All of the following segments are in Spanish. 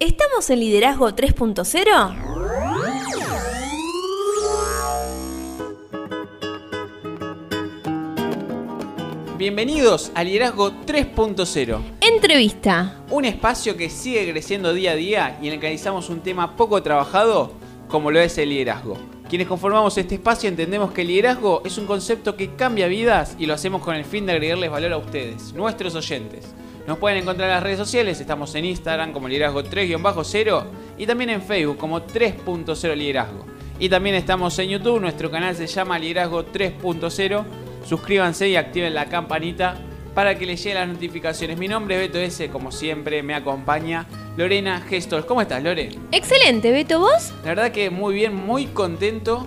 ¿Estamos en Liderazgo 3.0? Bienvenidos a Liderazgo 3.0, Entrevista. un espacio que sigue creciendo día a día y en el que analizamos un tema poco trabajado como lo es el liderazgo. Quienes conformamos este espacio entendemos que el liderazgo es un concepto que cambia vidas y lo hacemos con el fin de agregarles valor a ustedes, nuestros oyentes. Nos pueden encontrar en las redes sociales, estamos en Instagram como liderazgo 3-0 y también en Facebook como 3.0 liderazgo. Y también estamos en YouTube, nuestro canal se llama Liderazgo 3.0. Suscríbanse y activen la campanita para que les lleguen las notificaciones. Mi nombre es Beto S, como siempre me acompaña Lorena Gestos. ¿Cómo estás, Lore? Excelente, Beto, ¿vos? La verdad que muy bien, muy contento.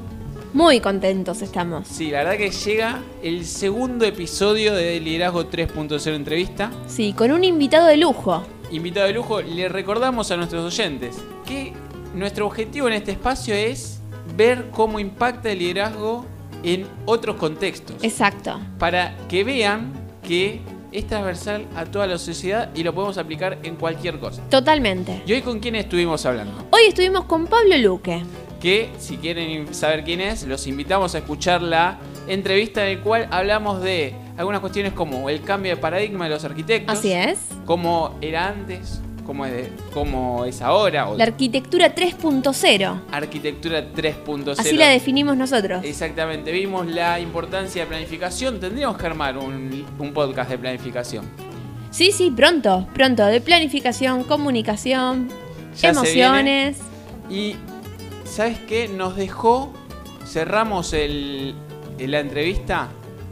Muy contentos estamos. Sí, la verdad que llega el segundo episodio de Liderazgo 3.0 entrevista. Sí, con un invitado de lujo. Invitado de lujo, le recordamos a nuestros oyentes que nuestro objetivo en este espacio es ver cómo impacta el liderazgo en otros contextos. Exacto. Para que vean que es transversal a toda la sociedad y lo podemos aplicar en cualquier cosa. Totalmente. ¿Y hoy con quién estuvimos hablando? Hoy estuvimos con Pablo Luque. Que si quieren saber quién es, los invitamos a escuchar la entrevista en la cual hablamos de algunas cuestiones como el cambio de paradigma de los arquitectos. Así es. Cómo era antes, cómo es, cómo es ahora. La arquitectura 3.0. arquitectura 3.0. Así la definimos nosotros. Exactamente, vimos la importancia de planificación. Tendríamos que armar un, un podcast de planificación. Sí, sí, pronto, pronto. De planificación, comunicación, Ya emociones. Y, ¿sabes qué? Nos dejó, cerramos el, la entrevista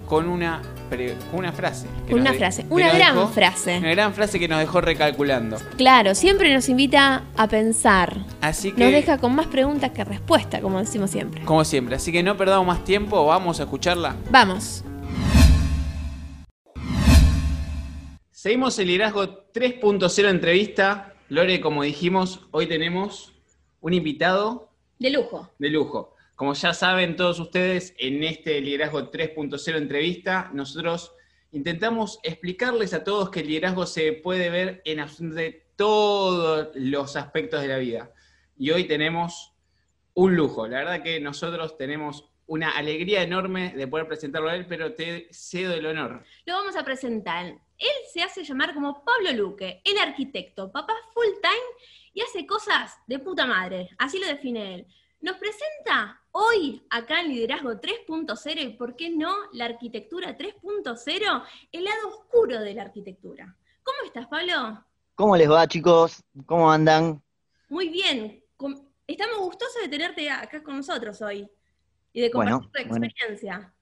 con una, pre- con una frase. Una de- frase, una gran dejó- frase. Una gran frase que nos dejó recalculando. Claro, siempre nos invita a pensar. Así que, Nos deja con más preguntas que respuestas, como decimos siempre. como siempre, así que no perdamos más tiempo, vamos a escucharla. Vamos. Seguimos el liderazgo 3.0 entrevista. Lore, como dijimos, hoy tenemos un invitado De lujo. de lujo. Como ya saben todos ustedes, en este liderazgo 3.0 entrevista, nosotros intentamos explicarles a todos que el liderazgo se puede ver en absolutamente todos los aspectos de la vida. Y hoy tenemos un lujo. La verdad que nosotros tenemos una alegría enorme de poder presentarlo a él, pero te cedo el honor. Lo vamos a presentar. Él se hace llamar como Pablo Luque, el arquitecto, papá full time y hace cosas de puta madre. Así lo define él. Nos presenta hoy acá en Liderazgo 3.0 y por qué no la arquitectura 3.0, el lado oscuro de la arquitectura. ¿Cómo estás, Pablo? ¿Cómo les va, chicos? ¿Cómo andan? Muy bien. Estamos gustosos de tenerte acá con nosotros hoy y de Bueno, compartir tu bueno. experiencia.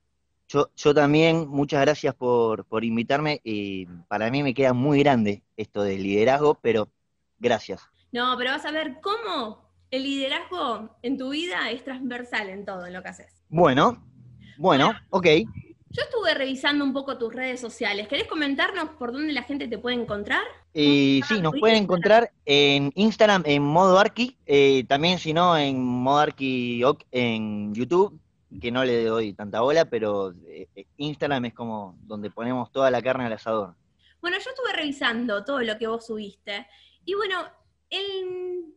Yo, yo también, muchas gracias por, por invitarme. y para mí me queda muy grande esto del liderazgo, pero gracias. No, pero vas a ver cómo el liderazgo en tu vida es transversal en todo en lo que haces. Bueno, bueno, ok. Yo estuve revisando un poco tus redes sociales. ¿Querés comentarnos por dónde la gente te puede encontrar? Y sí, nos pueden encontrar en Instagram en modo arqui, eh, también si no en modo arqui en YouTube, que no le doy tanta bola, pero eh, eh, Instagram es como donde ponemos toda la carne al asador. Bueno, yo estuve revisando todo lo que vos subiste. Y bueno,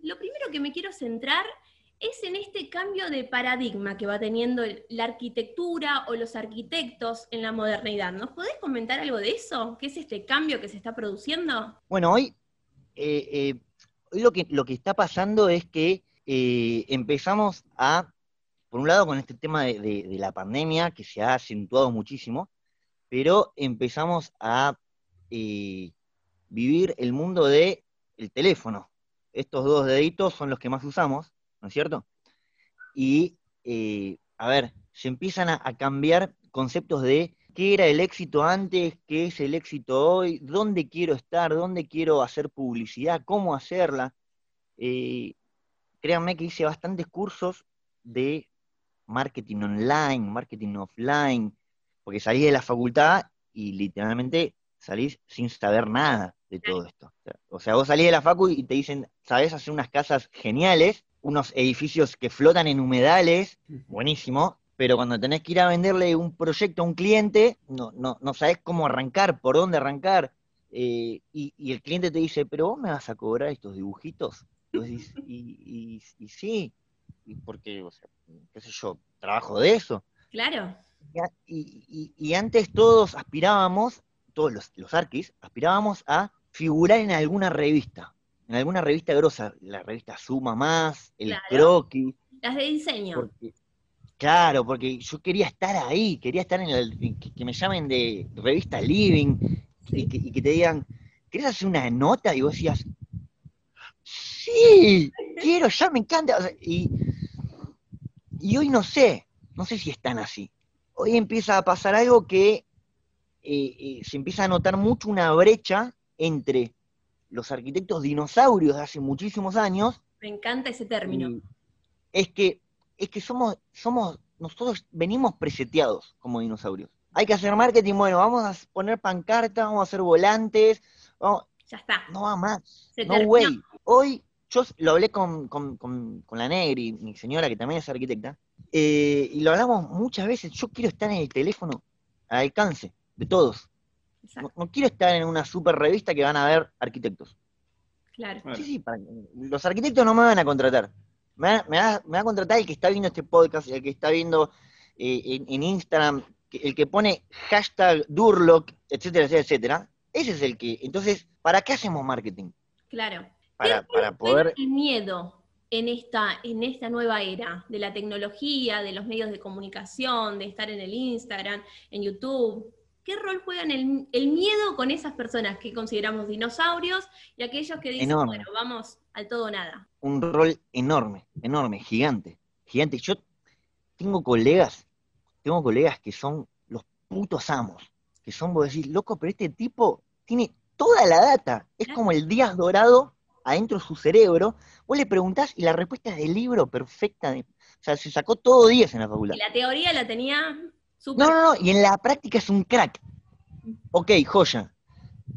lo primero que me quiero centrar es en este cambio de paradigma que va teniendo la arquitectura o los arquitectos en la modernidad. ¿Nos podés comentar algo de eso? ¿Qué es este cambio que se está produciendo? Bueno, hoy, eh, eh, lo, que, lo que está pasando es que eh, empezamos a, por un lado con este tema de, la pandemia, que se ha acentuado muchísimo, pero empezamos a vivir el mundo de el teléfono. Estos dos deditos son los que más usamos, ¿no es cierto? Y, eh, a ver, se empiezan a, cambiar conceptos de qué era el éxito antes, qué es el éxito hoy, dónde quiero estar, dónde quiero hacer publicidad, cómo hacerla. Eh, créanme que hice bastantes cursos de marketing online, marketing offline, porque salí de la facultad y literalmente salís sin saber nada de todo esto. O sea, vos salís de la facu y te dicen, sabés hacer unas casas geniales, unos edificios que flotan en humedales, buenísimo, pero cuando tenés que ir a venderle un proyecto a un cliente, no, no, no sabés cómo arrancar, por dónde arrancar. eh, y, y el cliente te dice, pero vos me vas a cobrar estos dibujitos. Y, y, y- y sí, y porque, o sea, qué sé yo, trabajo de eso. Claro, y antes todos aspirábamos, todos los, los arquis, aspirábamos a figurar en alguna revista, en alguna revista grosa, la revista Suma Más, el Claro. Croquis, las de diseño. porque, claro, porque yo quería estar ahí, quería estar en el, que, que me llamen de revista Living y, que, y que te digan, ¿querés hacer una nota? Y vos decías, sí, quiero, ya me encanta. O sea, y, y hoy no sé, no sé si están así. Hoy empieza a pasar algo que eh, eh, se empieza a notar mucho una brecha entre los arquitectos dinosaurios de hace muchísimos años Me encanta ese término. es que, es que somos, somos, nosotros venimos preseteados como dinosaurios. Hay que hacer marketing, bueno, vamos a poner pancartas, vamos a hacer volantes, vamos- Ya está. no va más, Se no terminó. way. Hoy, yo lo hablé con, con, con- con la Negri, mi señora que también es arquitecta, eh, y lo hablamos muchas veces, yo quiero estar en el teléfono al alcance de todos. No, no quiero estar en una super revista que van a ver arquitectos. claro. Sí, sí, para- los arquitectos no me van a contratar. Me va, me va- me va a contratar el que está viendo este podcast, el que está viendo eh, en, en Instagram, el que pone hashtag Durlock, etcétera, etcétera, etcétera. Ese es el que. Entonces, ¿para qué hacemos marketing? Claro. Para, ¿Qué para poder. el miedo en esta, en esta nueva era de la tecnología, de los medios de comunicación, de estar en el Instagram, en YouTube? ¿Qué rol juegan el, el miedo con esas personas que consideramos dinosaurios y aquellos que dicen, Enorme. bueno, vamos al todo o nada? un rol enorme, enorme, gigante, gigante. Yo tengo colegas, tengo colegas que son los putos amos, que son, vos decís, loco, pero este tipo tiene toda la data, es como el Díaz Dorado adentro de su cerebro, vos le preguntás y la respuesta es del libro perfecta, de- o sea, se sacó todo 10 en la facultad. Y la teoría la tenía No, no, no, y en la práctica es un crack. Ok, joya.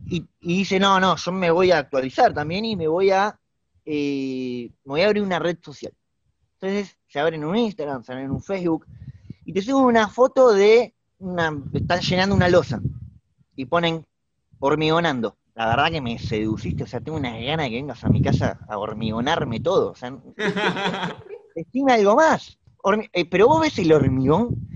Y, dice, no, no, yo me voy a actualizar también y me voy a, eh, me voy a abrir una red social. Entonces se abren un Instagram, se abren un Facebook, y te suben una foto de, una, están llenando una losa, y ponen hormigonando. La verdad que me seduciste, o sea, tengo una gana de que vengas a mi casa a hormigonarme todo. O decime algo más. Eh, pero vos ves el hormigón,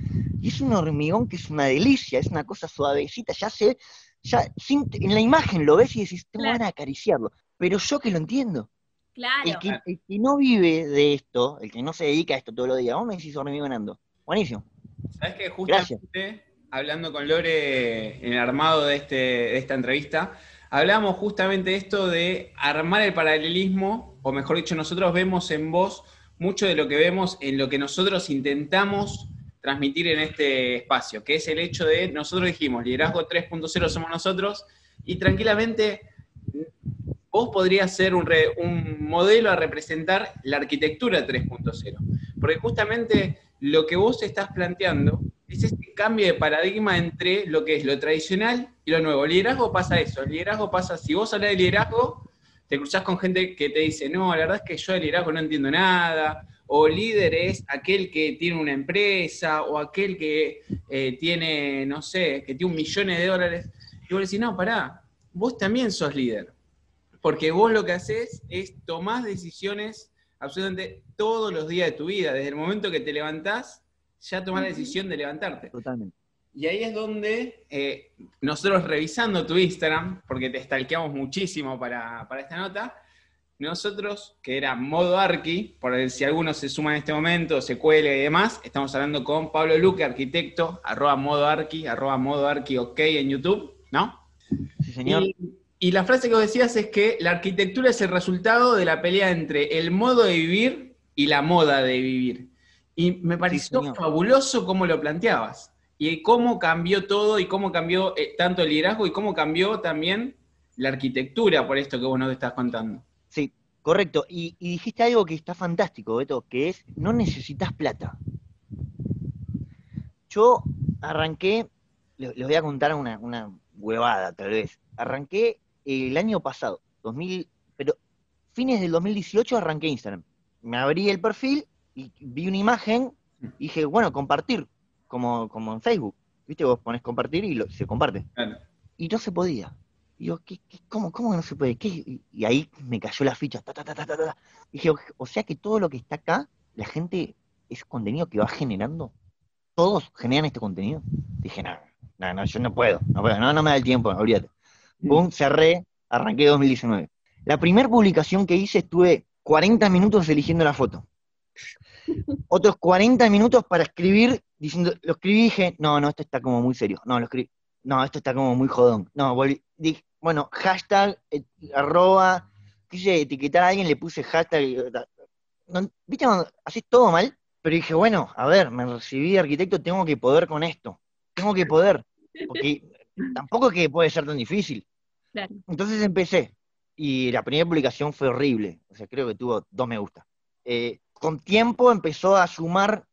y es un hormigón que es una delicia, es una cosa suavecita, ya se, ya sin- en la imagen lo ves y decís, tengo Claro. ganas de acariciarlo. Pero yo que lo entiendo. Claro. El que, el que no vive de esto, el que no se dedica a esto todos los días, vos me decís hormigonando. Buenísimo. Sabes que justamente hablando con Lore en el armado de, este, de esta entrevista, hablábamos justamente de esto de armar el paralelismo, o mejor dicho, nosotros vemos en vos mucho de lo que vemos en lo que nosotros intentamos transmitir en este espacio, que es el hecho de, nosotros dijimos, liderazgo 3.0 somos nosotros, y tranquilamente vos podrías ser un, re- un modelo a representar la arquitectura 3.0, porque justamente lo que vos estás planteando es este cambio de paradigma entre lo que es lo tradicional y lo nuevo. Liderazgo pasa eso, el liderazgo pasa, si vos hablas de liderazgo, te cruzás con gente que te dice, no, la verdad es que yo de liderazgo no entiendo nada, o líder es aquel que tiene una empresa, o aquel que eh, tiene, no sé, que tiene un millón de dólares. Y vos decís, no, pará, vos también sos líder, porque vos lo que haces es tomar decisiones absolutamente todos los días de tu vida, desde el momento que te levantás, ya tomás la decisión de levantarte. Totalmente. Y ahí es donde eh, nosotros revisando tu Instagram, porque te stalkeamos muchísimo para, para esta nota, nosotros, que era modo arqui, por el- si alguno se suma en este momento, se cuelga y demás, estamos hablando con Pablo Luque, arquitecto, arroba modo arqui, arroba modo arqui ok en YouTube, ¿no? Sí, señor. Y, y la frase que vos decías es que la arquitectura es el resultado de la pelea entre el modo de vivir y la moda de vivir. Y me pareció fabuloso cómo lo planteabas. Y cómo cambió todo y cómo cambió eh, tanto el liderazgo y cómo cambió también la arquitectura por esto que vos nos estás contando. Correcto. Y, y dijiste algo que está fantástico, Beto, que es no necesitas plata. Yo arranqué, les, les voy a contar una, una huevada tal vez. Arranqué el año pasado, 2000, pero fines del 2018 arranqué Instagram. Me abrí el perfil y vi una imagen y dije, bueno, compartir, como, como en Facebook. ¿Viste? Vos pones compartir y lo- se comparte. Claro. Y no se podía. Y yo, ¿qué, qué- cómo, ¿cómo que no se puede? ¿Qué? Y, ahí me cayó la ficha. ta, ta, ta, ta, ta, ta. Y dije, o, sea que todo lo que está acá, la gente, es contenido que va generando. Todos generan este contenido. Dije, no, no, no, yo no puedo. No, puedo, no, no me da el tiempo, olvídate. Pum, cerré, arranqué 2019. La primera publicación que hice estuve 40 minutos eligiendo la foto. Otros 40 minutos para escribir, diciendo, lo escribí y dije, no, no, esto está como muy serio. No, lo escribí, no, esto está como muy jodón. No, volví, dije, bueno, hashtag, eh, arroba, quise etiquetar a alguien, le puse hashtag. no, ¿Viste cuando haces todo mal? Pero dije, bueno, a ver, me recibí de arquitecto, tengo que poder con esto. Tengo que poder. Porque tampoco es que puede ser tan difícil. Claro. Entonces empecé. Y la primera publicación fue horrible. O sea, creo que tuvo dos me gusta. Eh, con tiempo empezó a sumar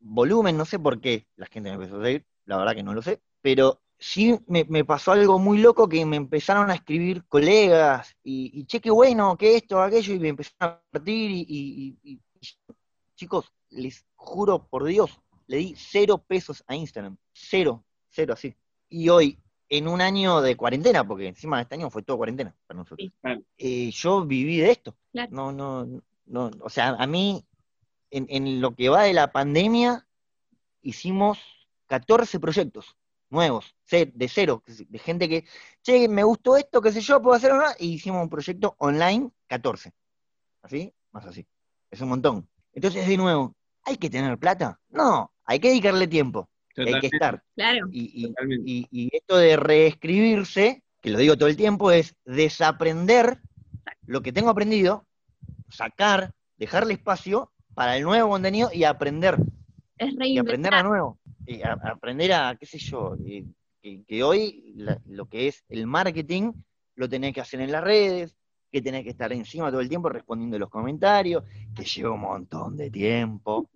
volumen, no sé por qué la gente me empezó a seguir, la verdad que no lo sé, pero sí me, me pasó algo muy loco que me empezaron a escribir colegas y, y che, qué bueno, que esto, aquello, y me empezaron a partir y, y- y- y- chicos, les juro por Dios, le di cero pesos a Instagram, cero, cero así. Y hoy, en un año de cuarentena, porque encima de este año fue todo cuarentena para nosotros, Sí. Claro. eh, yo viví de esto. Claro. No, no, no, o sea, a mí, en, en lo que va de la pandemia, hicimos 14 proyectos nuevos, de cero, de gente que, che, me gustó esto, qué sé yo, puedo hacer una, y hicimos un proyecto online, 14. ¿Así? Más así. Es un montón. Entonces, de nuevo, ¿hay que tener plata? No, hay que dedicarle tiempo, hay que estar. Claro. Y, y- totalmente. y, y esto de reescribirse, que lo digo todo el tiempo, es desaprender lo que tengo aprendido, sacar, dejarle espacio para el nuevo contenido y aprender, Es y aprender a nuevo, a- a aprender a, qué sé yo, eh, que, que hoy la- lo que es el marketing lo tenés que hacer en las redes, que tenés que estar encima todo el tiempo respondiendo los comentarios, que lleva un montón de tiempo,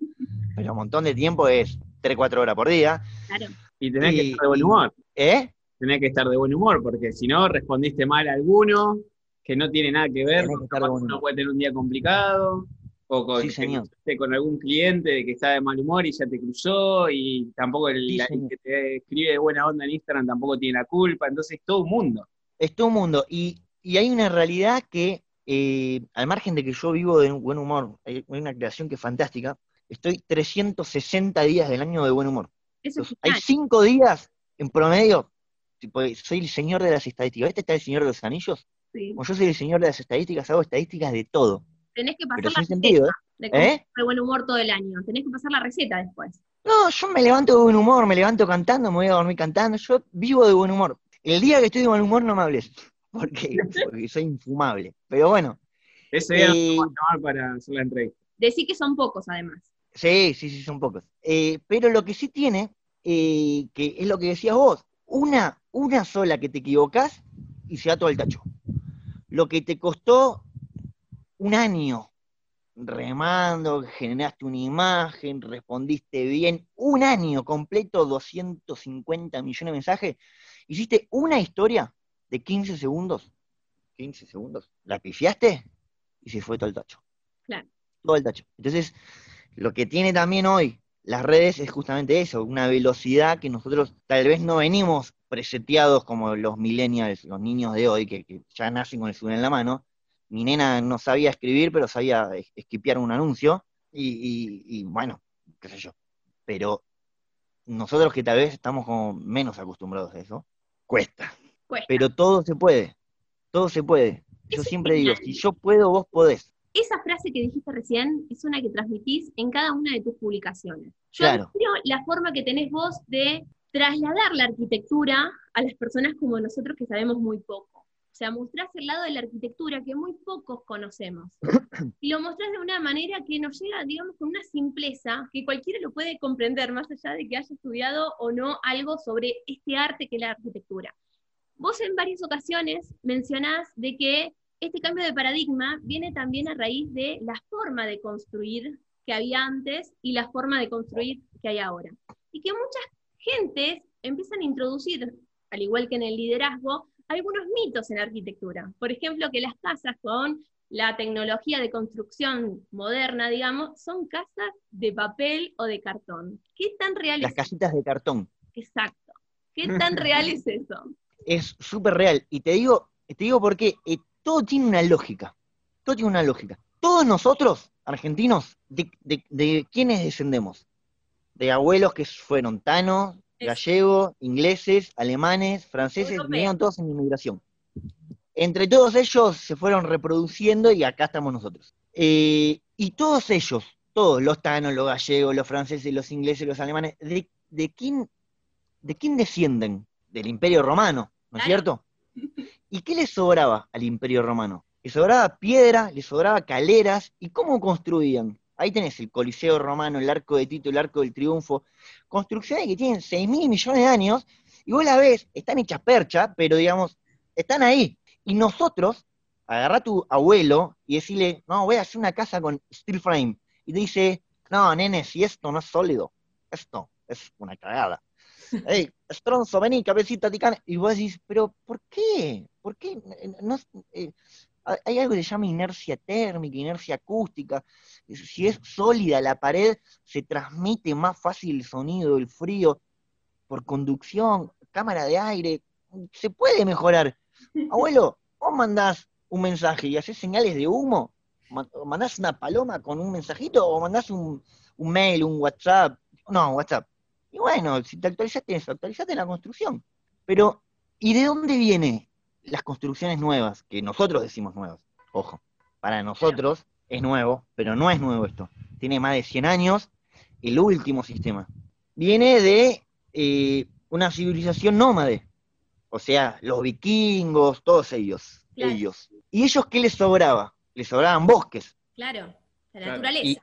pero un montón de tiempo es 3, 4 horas por día, Claro. Y tenés que estar de buen humor. ¿eh? Tenés que estar de buen humor, porque si no, respondiste mal a alguno que no tiene nada que ver, que humor. puede tener un día complicado, o con, Sí, te señor. cruzaste con algún cliente que está de mal humor y ya te cruzó, y tampoco el, Sí, la- el que te escribe de buena onda en Instagram tampoco tiene la culpa, entonces todo un mundo. es todo un mundo. Y, y hay una realidad que, eh, al margen de que yo vivo de un buen humor, hay una creación que es fantástica, estoy 360 días del año de buen humor. Eso es Entonces, hay cinco días en promedio, tipo, soy el señor de las estadísticas. ¿Este está el señor de los anillos? Sí. Como yo soy el señor de las estadísticas, hago estadísticas de todo. Tenés que pasar la sentido, ¿eh? receta de cómo ¿Eh? de buen humor todo el año. Tenés que pasar la receta después. No, yo me levanto de buen humor, me levanto cantando, me voy a dormir cantando, yo vivo de buen humor. El día que estoy de buen humor no me hables, porque, porque soy infumable. Pero bueno, Ese día Eh, a llamar para hacer la entrevista. Decí que son pocos, además. Sí, sí, sí, son pocos. Eh, pero lo que sí tiene, eh, que es lo que decías vos, una, una sola que te equivocás y se da todo el tacho. Lo que te costó un año remando, generaste una imagen, respondiste bien, un año completo, 250 millones de mensajes, hiciste una historia de 15 segundos, 15 segundos, la pifiaste y se fue todo el tacho. Claro. Todo el tacho. Entonces, lo que tiene también hoy las redes es justamente eso, una velocidad que nosotros tal vez no venimos preseteados como los millennials, los niños de hoy, que, que ya nacen con el celular en la mano. Mi nena no sabía escribir, pero sabía es- esquipear un anuncio, y, y- y bueno, qué sé yo. Pero nosotros que tal vez estamos como menos acostumbrados a eso, cuesta. Cuesta. Pero todo se puede, todo se puede. Yo siempre digo, si yo puedo, vos podés. Esa frase que dijiste recién es una que transmitís en cada una de tus publicaciones. Yo Claro. admiro la forma que tenés vos de trasladar la arquitectura a las personas como nosotros que sabemos muy poco. O sea, mostrás el lado de la arquitectura que muy pocos conocemos. Y lo mostrás de una manera que nos llega, digamos, con una simpleza que cualquiera lo puede comprender, más allá de que haya estudiado o no algo sobre este arte que es la arquitectura. Vos en varias ocasiones mencionás de que este cambio de paradigma viene también a raíz de la forma de construir que había antes y la forma de construir que hay ahora. Y que muchas gentes empiezan a introducir, al igual que en el liderazgo, algunos mitos en arquitectura. Por ejemplo, que las casas con la tecnología de construcción moderna, digamos, son casas de papel o de cartón. ¿Qué tan real Las es casitas de cartón. Exacto. ¿Qué tan real es eso? es súper real. Y te digo, te digo porque eh, todo tiene una lógica. Todo tiene una lógica. Todos nosotros, argentinos, ¿de, de, de quiénes descendemos? De abuelos que fueron tanos, gallegos, ingleses, alemanes, franceses, vinieron todos en inmigración. Entre todos ellos se fueron reproduciendo y acá estamos nosotros. Eh, y todos ellos, todos, los tanos, los gallegos, los franceses, los ingleses, los alemanes, ¿de, de quién, de quién descienden? Del Imperio Romano, ¿no es cierto? ¿Y qué les sobraba al Imperio Romano? Les sobraba piedra, les sobraba caleras, ¿y cómo construían? Ahí tenés el Coliseo Romano, el Arco de Tito, el Arco del Triunfo, construcciones que tienen 6 mil millones de años, y vos la ves, están hechas percha, pero digamos, están ahí. Y nosotros, agarra a tu abuelo y decirle, no, voy a hacer una casa con steel frame. Y te dice, no, nene, si esto no es sólido, esto es una cagada. Hey, Stronzo, vení, cabecita ticana. Y vos decís, pero ¿por qué? ¿Por qué? No, eh, hay algo que se llama inercia térmica, inercia acústica. Si es sólida la pared, se transmite más fácil el sonido, el frío, por conducción, cámara de aire. Se puede mejorar. Abuelo, vos mandás un mensaje y haces señales de humo, mandás una paloma con un mensajito o mandás un, un mail, un WhatsApp. No, WhatsApp. Y bueno, si te actualizaste eso, actualizaste la construcción. Pero, ¿y de dónde viene las construcciones nuevas, que nosotros decimos nuevas, ojo, para nosotros es nuevo, pero no es nuevo esto. Tiene más de 100 años, el último sistema. Viene de eh, una civilización nómade, o sea, los vikingos, todos ellos, ellos. ¿Y ellos qué les sobraba? Les sobraban bosques. Claro, la naturaleza.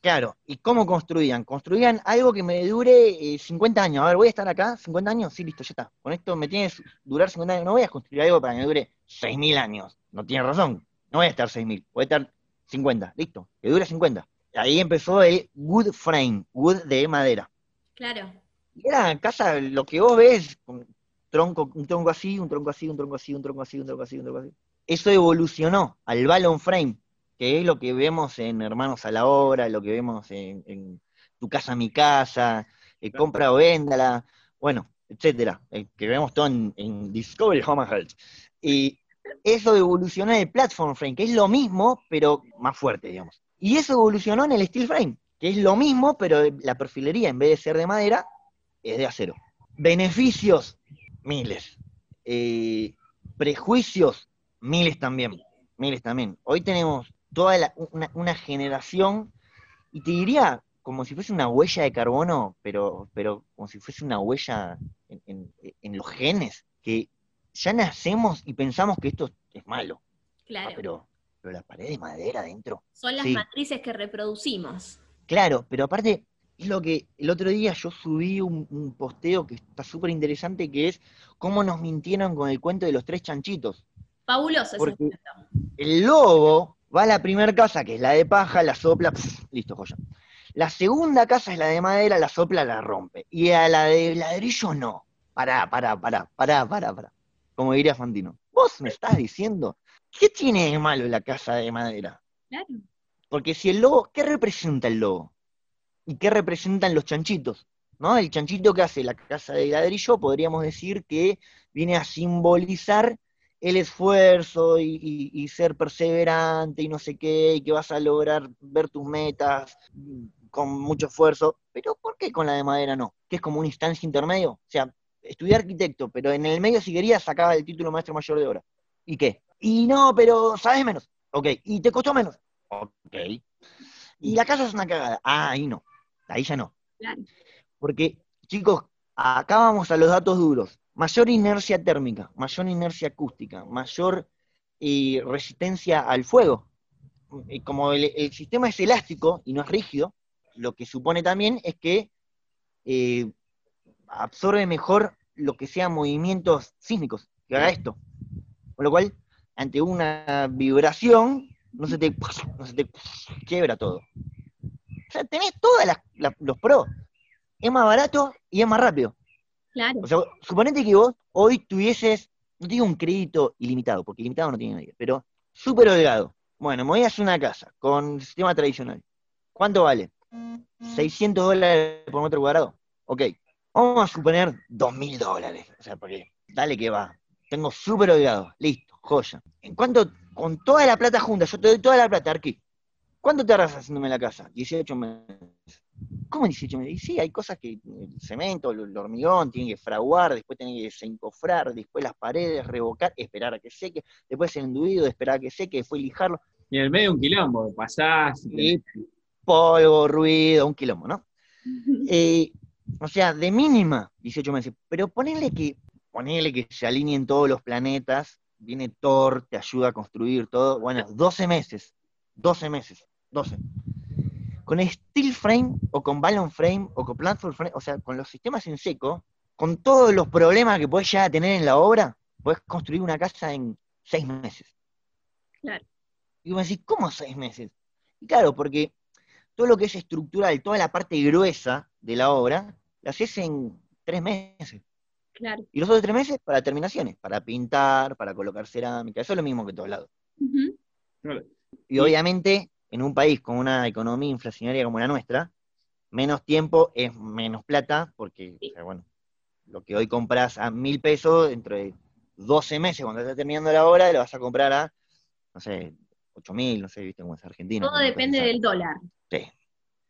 Claro, ¿y cómo construían? Construían algo que me dure 50 eh, años. A ver, ¿voy a estar acá 50 años? Sí, listo, ya está. Con esto me tiene que durar 50 años. No voy a construir algo para que me dure 6.000 años. No tiene razón. No voy a estar 6.000, voy a estar 50. Listo, que dure 50. Ahí empezó el wood frame, wood de madera. Claro. Y era casa, lo que vos ves, un tronco, un tronco así, un tronco así, un tronco así, un tronco así, un tronco así, un tronco así. Eso evolucionó al balloon frame, que es lo que vemos en Hermanos a la Obra, lo que vemos en, Tu Casa, Mi Casa, eh, Compra o Véndala, bueno, etcétera, eh, que vemos todo en, Discovery Home and Health. Y eso evolucionó en el Platform Frame, que es lo mismo, pero más fuerte, digamos. Y eso evolucionó en el Steel Frame, que es lo mismo, pero la perfilería, en vez de ser de madera, es de acero. Beneficios, miles. Eh, prejuicios, miles también. Miles también. Hoy tenemos toda una, generación, y te diría como si fuese una huella de carbono, pero, pero como si fuese una huella en, los genes, que ya nacemos y pensamos que esto es malo. Claro. Ah, pero, pero la pared de madera adentro. Son las matrices que reproducimos. Claro, pero aparte, es lo que el otro día yo subí un, posteo que está súper interesante, que es cómo nos mintieron con el cuento de los tres chanchitos. Fabuloso ese cuento. El lobo Va a la primera casa, que es la de paja, la sopla, listo, joya. La segunda casa es la de madera, la sopla, la rompe. Y a la de ladrillo no. Pará, pará, pará, pará, pará, pará. Como diría Fantino. Vos me estás diciendo, ¿qué tiene de malo la casa de madera? Claro. Porque si el lobo, ¿qué representa el lobo? ¿Y qué representan los chanchitos? ¿No? El chanchito que hace la casa de ladrillo, podríamos decir que viene a simbolizar el esfuerzo y, ser perseverante y no sé qué, y que vas a lograr ver tus metas con mucho esfuerzo, pero ¿por qué con la de madera no? Que es como una instancia intermedio. O sea, estudié arquitecto, pero en el medio si querías sacaba el título maestro mayor de obra. ¿Y qué? Y no, pero sabes menos. Ok. ¿Y te costó menos? Ok. Y la casa es una cagada. Ah, ahí no. Ahí ya no. Porque, chicos, acá vamos a los datos duros mayor inercia térmica, mayor inercia acústica, mayor eh, resistencia al fuego. Y como el, sistema es elástico y no es rígido, lo que supone también es que eh, absorbe mejor lo que sean movimientos sísmicos, que haga esto. Con lo cual, ante una vibración, no se te, no se te quiebra todo. O sea, tenés todos los pros. Es más barato y es más rápido. Claro. O sea, suponete que vos hoy tuvieses, no digo un crédito ilimitado, porque ilimitado no tiene nadie, pero súper holgado. Bueno, me voy a hacer una casa con sistema tradicional. ¿Cuánto vale? 600 dólares por metro cuadrado. Ok. Vamos a suponer 2.000 dólares. O sea, porque dale que va. Tengo súper olvidado. Listo, joya. En cuanto, con toda la plata junta, yo te doy toda la plata, Arqui. ¿Cuánto te haciéndome la casa? 18 meses. ¿Cómo 18 meses? Y sí, hay cosas que el cemento, el, el hormigón, tiene que fraguar, después tiene que desencofrar, después las paredes, revocar, esperar a que seque, después el enduido, esperar a que seque, después lijarlo. Y en el medio un quilombo, pasás. Y polvo, ruido, un quilombo, ¿no? Eh, o sea, de mínima 18 meses. Pero ponele que, ponele que se alineen todos los planetas, viene Thor, te ayuda a construir todo. Bueno, 12 meses. 12 meses. 12. Con steel frame o con balloon frame o con platform frame, o sea, con los sistemas en seco, con todos los problemas que puedes ya tener en la obra, puedes construir una casa en 6 meses. Claro. Y vos decís, ¿cómo seis meses? Y claro, porque todo lo que es estructural, toda la parte gruesa de la obra, la haces en tres meses. Claro. Y los otros tres meses para terminaciones, para pintar, para colocar cerámica, eso es lo mismo que en todos lados. Ujú. Y obviamente, en un país con una economía inflacionaria como la nuestra, menos tiempo es menos plata, porque, o sea, bueno, lo que hoy compras a mil pesos, dentro de 12 meses, cuando estés terminando la obra, lo vas a comprar a, no sé, ocho mil, no sé, viste cómo es Argentina. Todo depende del dólar. Sí.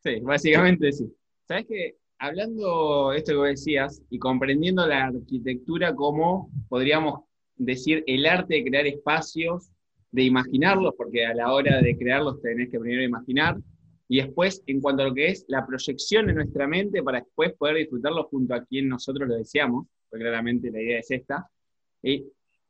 Sí, básicamente sí. Sabes que hablando esto que vos decías y comprendiendo la arquitectura como podríamos decir el arte de crear espacios, de imaginarlos, porque a la hora de crearlos tenés que primero imaginar, y después en cuanto a lo que es la proyección en nuestra mente para después poder disfrutarlo junto a quien nosotros lo deseamos, porque claramente la idea es esta. Eh,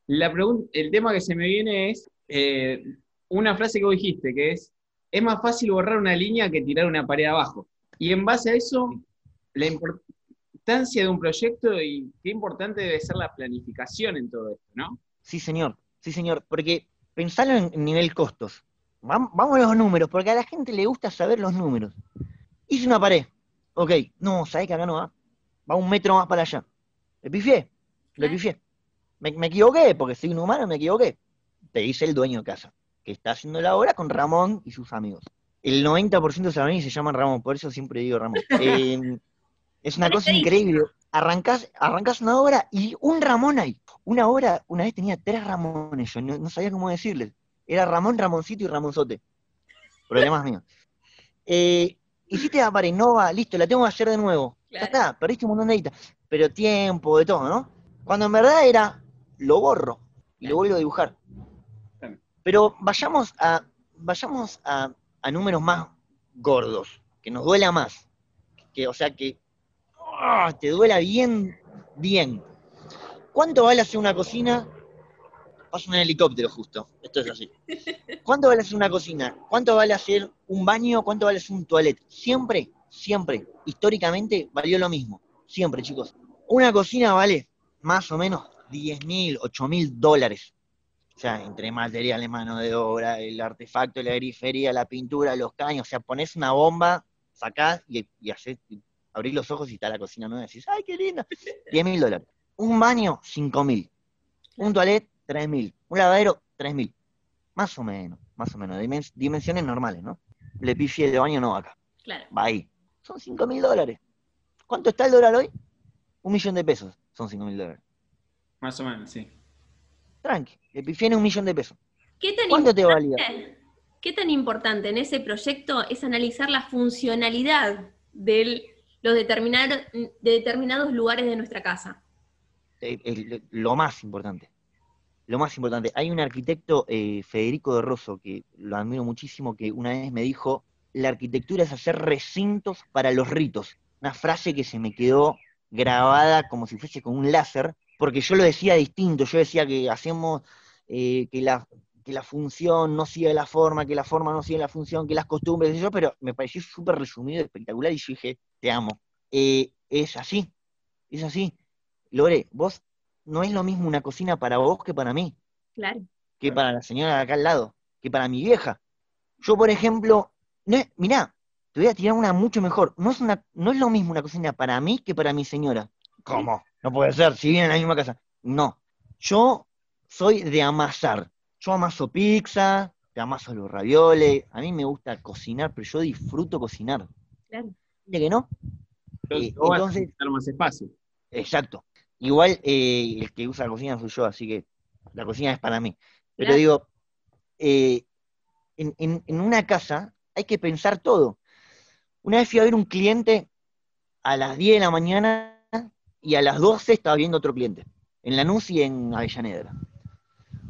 la el tema que se me viene es eh, una frase que vos dijiste, que es, es más fácil borrar una línea que tirar una pared abajo. Y en base a eso, la importancia de un proyecto y qué importante debe ser la planificación en todo esto, ¿no? Sí, señor, sí, señor, porque pensalo en, nivel costos. Vam- Vamos a los números, porque a la gente le gusta saber los números. Hice una pared. Ok, no, ¿sabés que acá no va? Va un metro más para allá. Le pifié, le Claro. pifié. Me, me equivoqué, porque soy un humano, me equivoqué. Te dice el dueño de casa, que está haciendo la obra con Ramón y sus amigos. El 90% de Salamini se llama Ramón, por eso siempre digo Ramón. Eh, es una cosa increíble. Arrancás, arrancás una obra y un Ramón hay. Una obra, una vez tenía tres Ramones, yo no, no sabía cómo decirles. Era Ramón, Ramoncito y Ramonzote. Problemas míos. Eh, hiciste la pared, no va, listo, la tengo que hacer de nuevo. Claro. Ya está, perdiste un montón de guita. Pero tiempo, de todo, ¿no? Cuando en verdad era, lo borro y lo vuelvo a dibujar. Pero vayamos a, vayamos a, a números más gordos, que nos duela más. Que, o sea, que ah, te duela bien, bien. ¿Cuánto vale hacer una cocina? Pasa un helicóptero justo. Esto es así. ¿Cuánto vale hacer una cocina? ¿Cuánto vale hacer un baño? ¿Cuánto vale hacer un toilet? Siempre, siempre, históricamente valió lo mismo. Siempre, chicos. Una cocina vale más o menos 10 mil, 8 mil dólares. O sea, entre materiales, mano de obra, el artefacto, la grifería, la pintura, los caños. O sea, pones una bomba, sacás y, y abrís los ojos y está la cocina nueva decís, ¡ay, qué linda! 10 mil dólares. Un baño, 5 mil. Un toilet, 3 mil. Un lavadero, 3 mil. Más o menos, más o menos. Dimens- dimensiones normales, ¿no? Le pifié de baño no va acá. Claro. Va ahí. Son 5 mil dólares. ¿Cuánto está el dólar hoy? Un millón de pesos. Son 5 mil dólares. Más o menos, sí. Tranqui. Le pifié en un millón de pesos. ¿Qué tan ¿Cuánto te valía? importante- ¿Qué tan importante en ese proyecto es analizar la funcionalidad de los determinar- de determinados lugares de nuestra casa? Eh, el- lo más importante. Lo más importante. Hay un arquitecto, eh, Federico de Rosso, que lo admiro muchísimo, que una vez me dijo, la arquitectura es hacer recintos para los ritos. Una frase que se me quedó grabada como si fuese con un láser, porque yo lo decía distinto, yo decía que hacemos eh, que, la, función no siga la forma, que la forma no siga la función, que las costumbres, pero me pareció súper resumido, espectacular, y yo dije, te amo. Es así, es así. Lore, vos no es lo mismo una cocina para vos que para mí, Claro. que para la señora de acá al lado, que para mi vieja. Yo, por ejemplo, no es- mirá, te voy a tirar una mucho mejor. No es, una, no es lo mismo una cocina para mí que para mi señora. ¿Cómo? No puede ser, si viven en la misma casa. No. Yo soy de amasar. Yo amaso pizza, te amaso los ravioles. A mí me gusta cocinar, pero yo disfruto cocinar. Claro. ¿De que no? Entonces, Eh, a entonces- necesitar más espacio. Exacto. Igual eh, el que usa la cocina soy yo, así que la cocina es para mí. Pero Claro. digo, eh, en, en- en una casa hay que pensar todo. Una vez fui a ver un cliente a las 10 de la mañana y a las 12 estaba viendo otro cliente, en Lanús y en Avellaneda.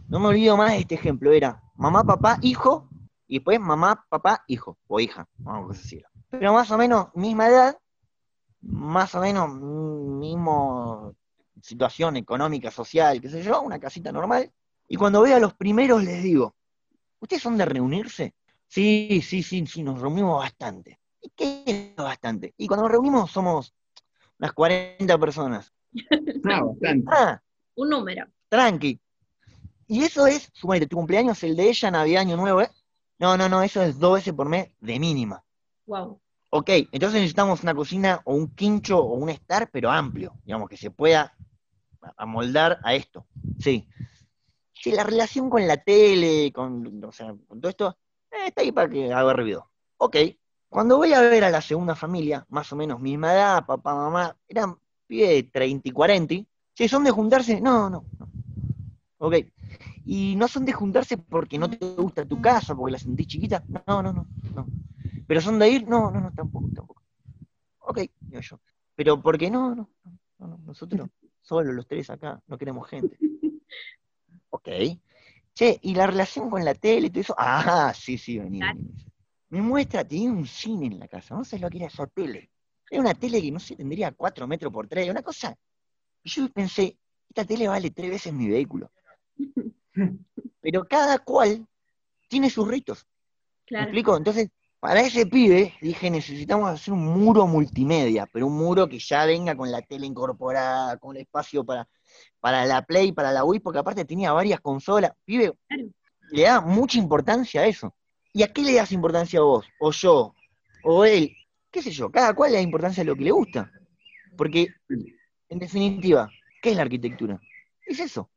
No me olvido más de este ejemplo, era mamá, papá, hijo, y después mamá, papá, hijo, o hija, vamos a decirlo. Pero más o menos misma edad, más o menos mismo situación económica, social, qué sé yo, una casita normal. Y cuando veo a los primeros les digo, ¿ustedes son de reunirse? Sí, sí, sí, sí, nos reunimos bastante. ¿Y qué es bastante? Y cuando nos reunimos somos unas 40 personas. Ah, bastante. Ah, Un número. tranqui. Y eso es, sumamente, tu cumpleaños, el de ella, Navidad, Año Nuevo, ¿eh? No, no, no, eso es dos veces por mes de mínima. Wow. Ok, entonces necesitamos una cocina o un quincho o un estar, pero amplio, digamos, que se pueda amoldar a esto. Sí. Sí, la relación con la tele, con, o sea, con todo esto, eh, está ahí para que haga ruido. Ok, cuando voy a ver a la segunda familia, más o menos misma edad, papá, mamá, eran pibes de 30 y 40, si son de juntarse, no, no, no. Ok, y no son de juntarse porque no te gusta tu casa, porque la sentís chiquita, no, no, no, no. Pero son de ir, no, no, no, tampoco, tampoco. Ok, yo. Pero porque no, no, no, no, no, nosotros solo los tres acá, no queremos gente. Ok. Che, ¿y la relación con la tele y todo eso? Ah, sí, sí, vení, vení. Me muestra, tenía un cine en la casa, no sé lo que era esa tele. Era una tele que no sé, tendría 4 metros por 3, una cosa. Y yo pensé, esta tele vale tres veces mi vehículo. Pero cada cual tiene sus ritos. ¿Me Claro. explico? Entonces, para ese pibe, dije, necesitamos hacer un muro multimedia, pero un muro que ya venga con la tele incorporada, con espacio para, para la Play, para la Wii, porque aparte tenía varias consolas. Pibe, Claro. le da mucha importancia a eso. ¿Y a qué le das importancia a vos? O yo, o él, qué sé yo, cada cual le da importancia a lo que le gusta. Porque, en definitiva, ¿qué es la arquitectura? Es eso.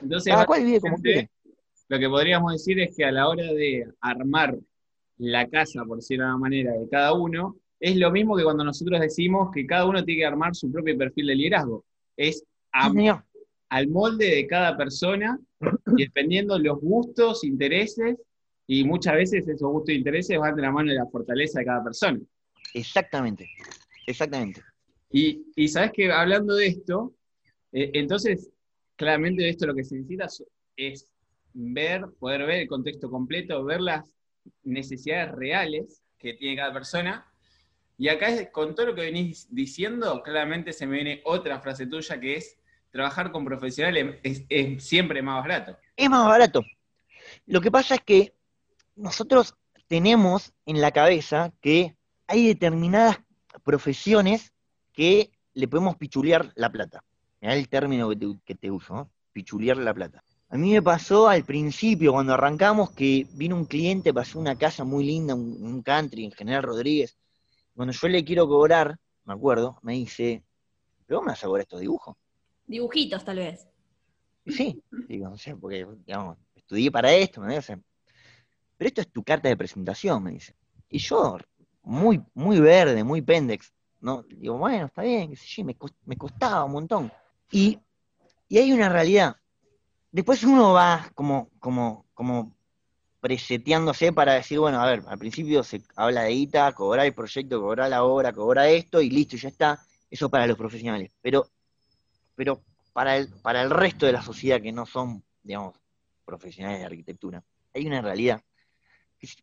Entonces, Cada cual vive como quiere. lo que podríamos decir es que a la hora de armar la casa, por decirlo de una manera, de cada uno, es lo mismo que cuando nosotros decimos que cada uno tiene que armar su propio perfil de liderazgo. Es a- al molde de cada persona y dependiendo los gustos, intereses, y muchas veces esos gustos e intereses van de la mano de la fortaleza de cada persona. Exactamente. Exactamente. Y, y sabes que hablando de esto, eh, entonces, claramente esto lo que se necesita es ver, poder ver el contexto completo, ver las necesidades reales que tiene cada persona. Y acá, con todo lo que venís diciendo, claramente se me viene otra frase tuya que es, trabajar con profesionales es, es siempre más barato. Es más barato. Lo que pasa es que nosotros tenemos en la cabeza que hay determinadas profesiones que le podemos pichulear la plata. Mirá el término que te, que te uso, ¿no? Pichulear la plata. A mí me pasó al principio, cuando arrancamos, que vino un cliente, pasó una casa muy linda, un, un country, en General Rodríguez. Cuando yo le quiero cobrar, me acuerdo, me dice, ¿pero vos me vas a cobrar estos dibujos? Dibujitos, tal vez. Sí, digo, o sea, porque, digamos, estudié para esto, ¿me sea, pero esto es tu carta de presentación, me dice. Y yo, muy, muy verde, muy pendex, ¿no? Digo, bueno, está bien, qué sé yo, me costaba un montón. Y, y hay una realidad. Después uno va como, como, como preseteándose para decir, bueno, a ver, al principio se habla de guita, cobrar el proyecto, cobrar la obra, cobrar esto, y listo, ya está. Eso para los profesionales. Pero, pero para el, para el resto de la sociedad que no son, digamos, profesionales de arquitectura, hay una realidad.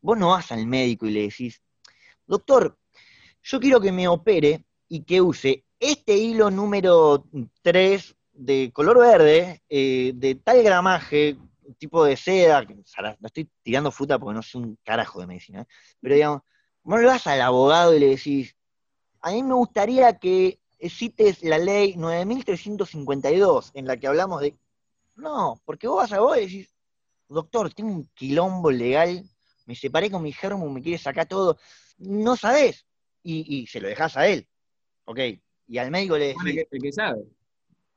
Vos no vas al médico y le decís, doctor, yo quiero que me opere y que use este hilo número 3 de color verde, eh, de tal gramaje, tipo de seda, que, no estoy tirando fruta porque no sé un carajo de medicina, ¿eh? pero digamos, vos le vas al abogado y le decís, a mí me gustaría que cites la ley 9352, en la que hablamos de... No, porque vos vas a vos y decís, doctor, tengo un quilombo legal, me separé con mi germo, me quiere sacar todo, no sabés, y, y se lo dejás a él, ok, y al médico le Bueno, decís, el que, el que sabe.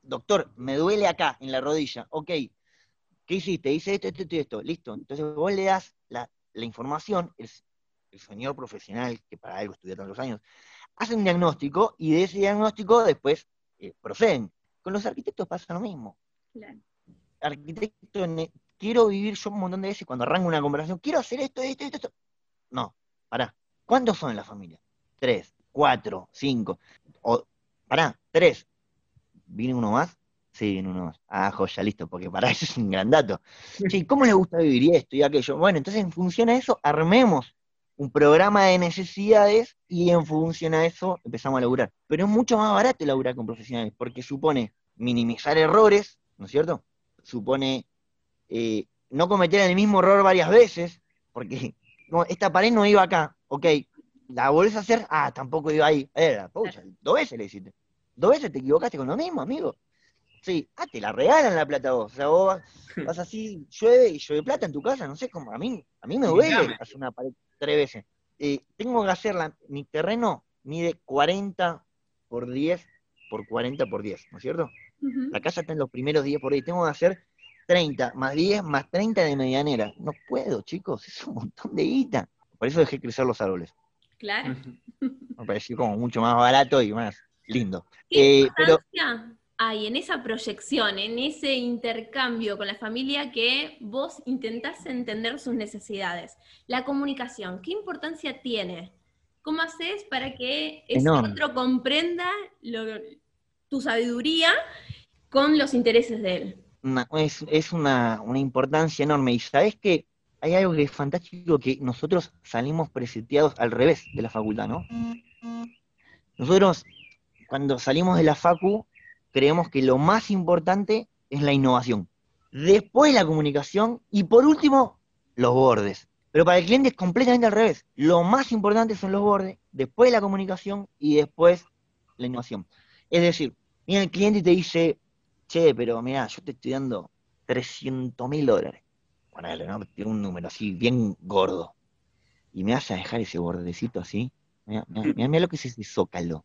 Doctor, me duele acá, en la rodilla, ok, ¿qué hiciste? Hice esto, esto, esto, y esto, listo, entonces vos le das la, la información, el, el señor profesional, que para algo estudia tantos años, hace un diagnóstico, y de ese diagnóstico después eh, proceden. Con los arquitectos pasa lo mismo. Claro. Arquitecto, quiero vivir yo un montón de veces cuando arranco una conversación, quiero hacer esto, esto, esto, esto. No, pará. ¿Cuántos son en la familia? Tres, cuatro, cinco. O, pará, tres. ¿Viene uno más? Sí, viene uno más. Ah, joya, listo, porque para eso es un gran dato. Sí, ¿cómo le gusta vivir esto y aquello? Bueno, entonces en función a eso, armemos un programa de necesidades y en función a eso empezamos a laburar. Pero es mucho más barato laburar con profesionales, porque supone minimizar errores, ¿no es cierto? Supone eh, no cometer el mismo error varias veces, porque esta pared no iba acá, ok, la volvés a hacer, ah, tampoco iba ahí, eh, pucha, dos veces le hiciste, dos veces te equivocaste con lo mismo, amigo. Sí, ah, te la regalan la plata vos, o sea, vos vas, vas así, llueve y llueve plata en tu casa, no sé cómo, a mí, a mí me duele hacer una pared tres veces. Eh, tengo que hacerla, mi terreno mide 40 por 10 por 40 por 10, ¿no es cierto? Ujú. La casa está en los primeros 10 por 10. Tengo que hacer 30 más 10 más 30 de medianera. No puedo, chicos, es un montón de guita. Por eso dejé crecer los árboles. Claro. Me pareció como mucho más barato y más lindo. ¿Qué Eh, pero importancia hay en esa proyección, en ese intercambio con la familia que vos intentás entender sus necesidades? La comunicación, ¿qué importancia tiene? ¿Cómo haces para que ese Enorme. otro comprenda lo- tu sabiduría con los intereses de él? una- es, es una, una importancia enorme. Y sabes que hay algo que es fantástico, que nosotros salimos preseteados al revés de la facultad, ¿no? Nosotros, cuando salimos de la facu, creemos que lo más importante es la innovación. Después la comunicación y por último, los bordes. Pero para el cliente es completamente al revés. Lo más importante son los bordes, después la comunicación y después la innovación. Es decir, viene el cliente y te dice, che, pero mira, yo te estoy dando 300 mil dólares. Ponele, ¿no? Tiene un número así, bien gordo. Y me vas a dejar ese bordecito así. Mira, mira lo que es ese zócalo.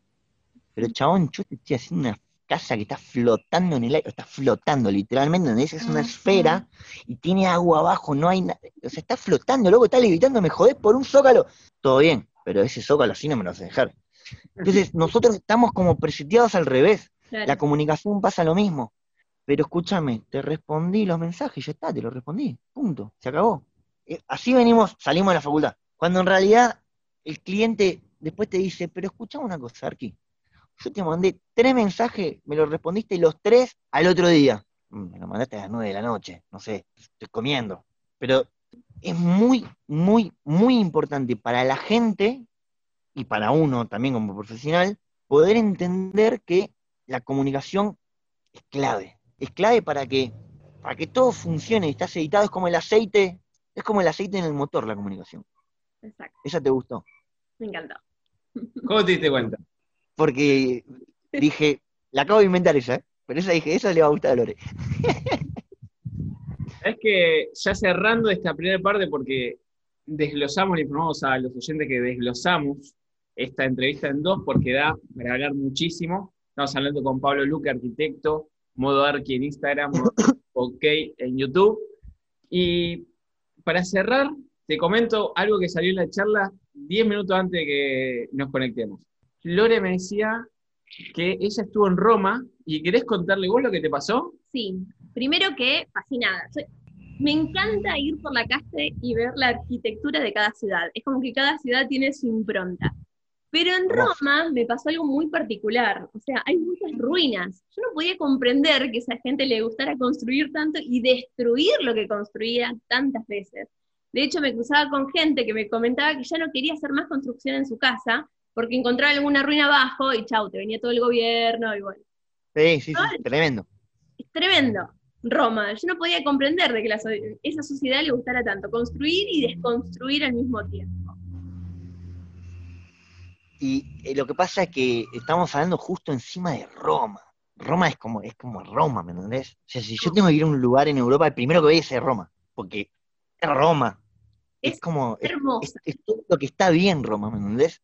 Pero chabón, yo te estoy haciendo una casa que está flotando en el aire, está flotando literalmente, ¿entendés? es una esfera y tiene agua abajo, no hay nada, o sea, está flotando, loco, está levitando, me jodés por un zócalo. Todo bien, pero ese zócalo así no me lo vas a dejar. Entonces, nosotros estamos como preseteados al revés. Claro. La comunicación pasa lo mismo. Pero escúchame, te respondí los mensajes, ya está, te los respondí. Punto. Se acabó. Eh, Así venimos, salimos de la facultad. Cuando en realidad el cliente después te dice, pero escuchame una cosa, Arqui. Yo te mandé tres mensajes, me los respondiste los tres al otro día. Mm, Me lo mandaste a las nueve de la noche, no sé, estoy comiendo. Pero es muy, muy, muy importante para la gente y para uno también como profesional poder entender que la comunicación es clave. Es clave para que, para que todo funcione. Estás editado, es como el aceite, es como el aceite en el motor, la comunicación. Exacto, Esa te gustó. me encantó. ¿Cómo te diste cuenta? Porque dije, la acabo de inventar esa, ¿eh? pero esa dije, esa le va a gustar a Lore. Es que ya cerrando esta primera parte, porque desglosamos, le informamos a los oyentes que desglosamos esta entrevista en dos, porque da para hablar muchísimo. Estamos hablando con Pablo Luque, arquitecto, modo Arqui en Instagram, OK en YouTube. Y para cerrar, te comento algo que salió en la charla 10 minutos antes de que nos conectemos. Lore me decía que ella estuvo en Roma y querés contarle vos lo que te pasó. Sí, primero que fascinada. Me encanta ir por la calle y ver la arquitectura de cada ciudad. Es como que cada ciudad tiene su impronta. Pero en. Roma me pasó algo muy particular. O sea, hay muchas ruinas. Yo no podía comprender que a esa gente le gustara construir tanto y destruir lo que construía tantas veces. De hecho, me cruzaba con gente que me comentaba que ya no quería hacer más construcción en su casa porque encontraba alguna ruina abajo y chau, te venía todo el gobierno y bueno. Sí, sí, sí, tremendo. Es tremendo. Roma, yo no podía comprender de que la esa sociedad le gustara tanto construir y desconstruir al mismo tiempo. Y eh, lo que pasa es que estamos hablando justo encima de Roma. Roma es como, es como Roma, ¿me entendés? O sea, si yo tengo que ir a un lugar en Europa, el primero que voy es a Roma, porque es Roma. Es, Es como, es, hermosa. es- es todo lo que está bien Roma, ¿me entendés?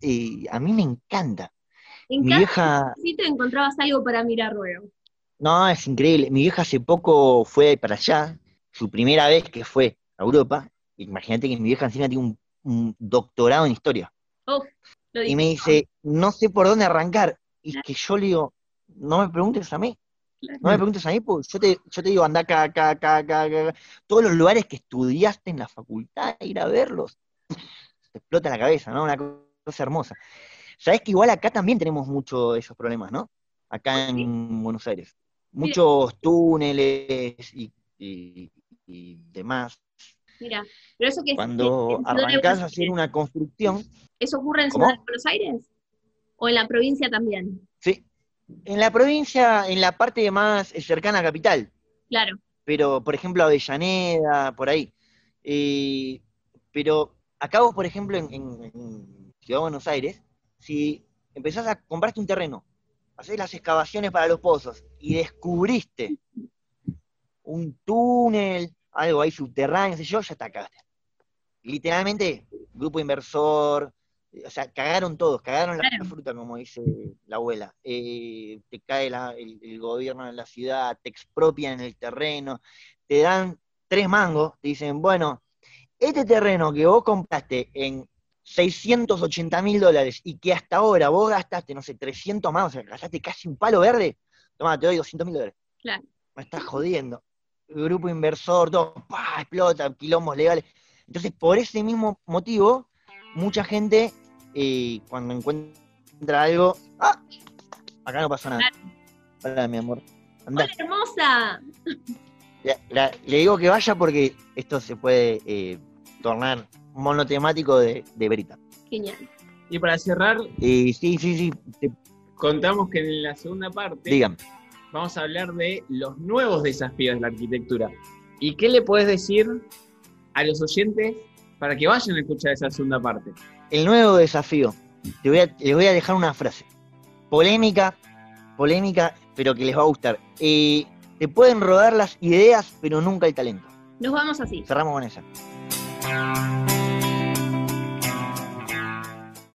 Y a mí me encanta. En Mi vieja, sitio encontrabas algo para mirar luego. no, es increíble. Mi vieja hace poco fue para allá, su primera vez que fue a Europa. Imagínate que mi vieja encima tiene un, un doctorado en historia. Uf, lo Y me dice, no sé por dónde arrancar. Y que yo le digo, no me preguntes a mí. No me preguntes a mí, porque yo te, yo te digo, anda acá, acá, acá, acá, acá. Todos los lugares que estudiaste en la facultad, ir a verlos. Te explota la cabeza, ¿no? Una cosa hermosa. Sabes que igual acá también tenemos muchos esos problemas, ¿no? Acá en Buenos Aires. Muchos túneles y, y, demás. Mira, pero eso que Cuando arrancás a hacer una construcción. ¿Eso ocurre en Ciudad de Buenos Aires? ¿O en la provincia también? Sí, en la provincia, en la parte más cercana a capital. Claro. Pero, por ejemplo, Avellaneda, por ahí. Eh, pero acá vos, por ejemplo, en, Ciudad de Buenos Aires, si empezás a comprarte un terreno, hacer las excavaciones para los pozos y descubriste un túnel, algo ahí subterráneo, sé yo, ya está acá. Literalmente, grupo inversor, o sea, cagaron todos, cagaron la fruta, como dice la abuela. Eh, te cae el, gobierno en la ciudad, te expropian el terreno, te dan tres mangos, te dicen, bueno, este terreno que vos compraste en 680 mil dólares y que hasta ahora vos gastaste, no sé, 300 más, o sea, gastaste casi un palo verde, toma, te doy 200 mil dólares. Claro. Me estás jodiendo. El grupo inversor, todo, ¡pah! explota, quilombos legales. Entonces, por ese mismo motivo, mucha gente y cuando encuentra algo, ¡ah! Acá no pasa nada. Hola, mi amor. Hola, hermosa. le digo que vaya porque esto se puede eh, tornar monotemático de, de Verita. Genial. Y para cerrar, sí, sí, sí. contamos que en la segunda parte vamos a hablar de los nuevos desafíos de la arquitectura. ¿Y qué le puedes decir a los oyentes para que vayan a escuchar esa segunda parte? el nuevo desafío. Te voy a, les voy a dejar una frase. Polémica, polémica, pero que les va a gustar. Eh, te pueden rodar las ideas, pero nunca el talento. Nos vamos así. Cerramos con esa.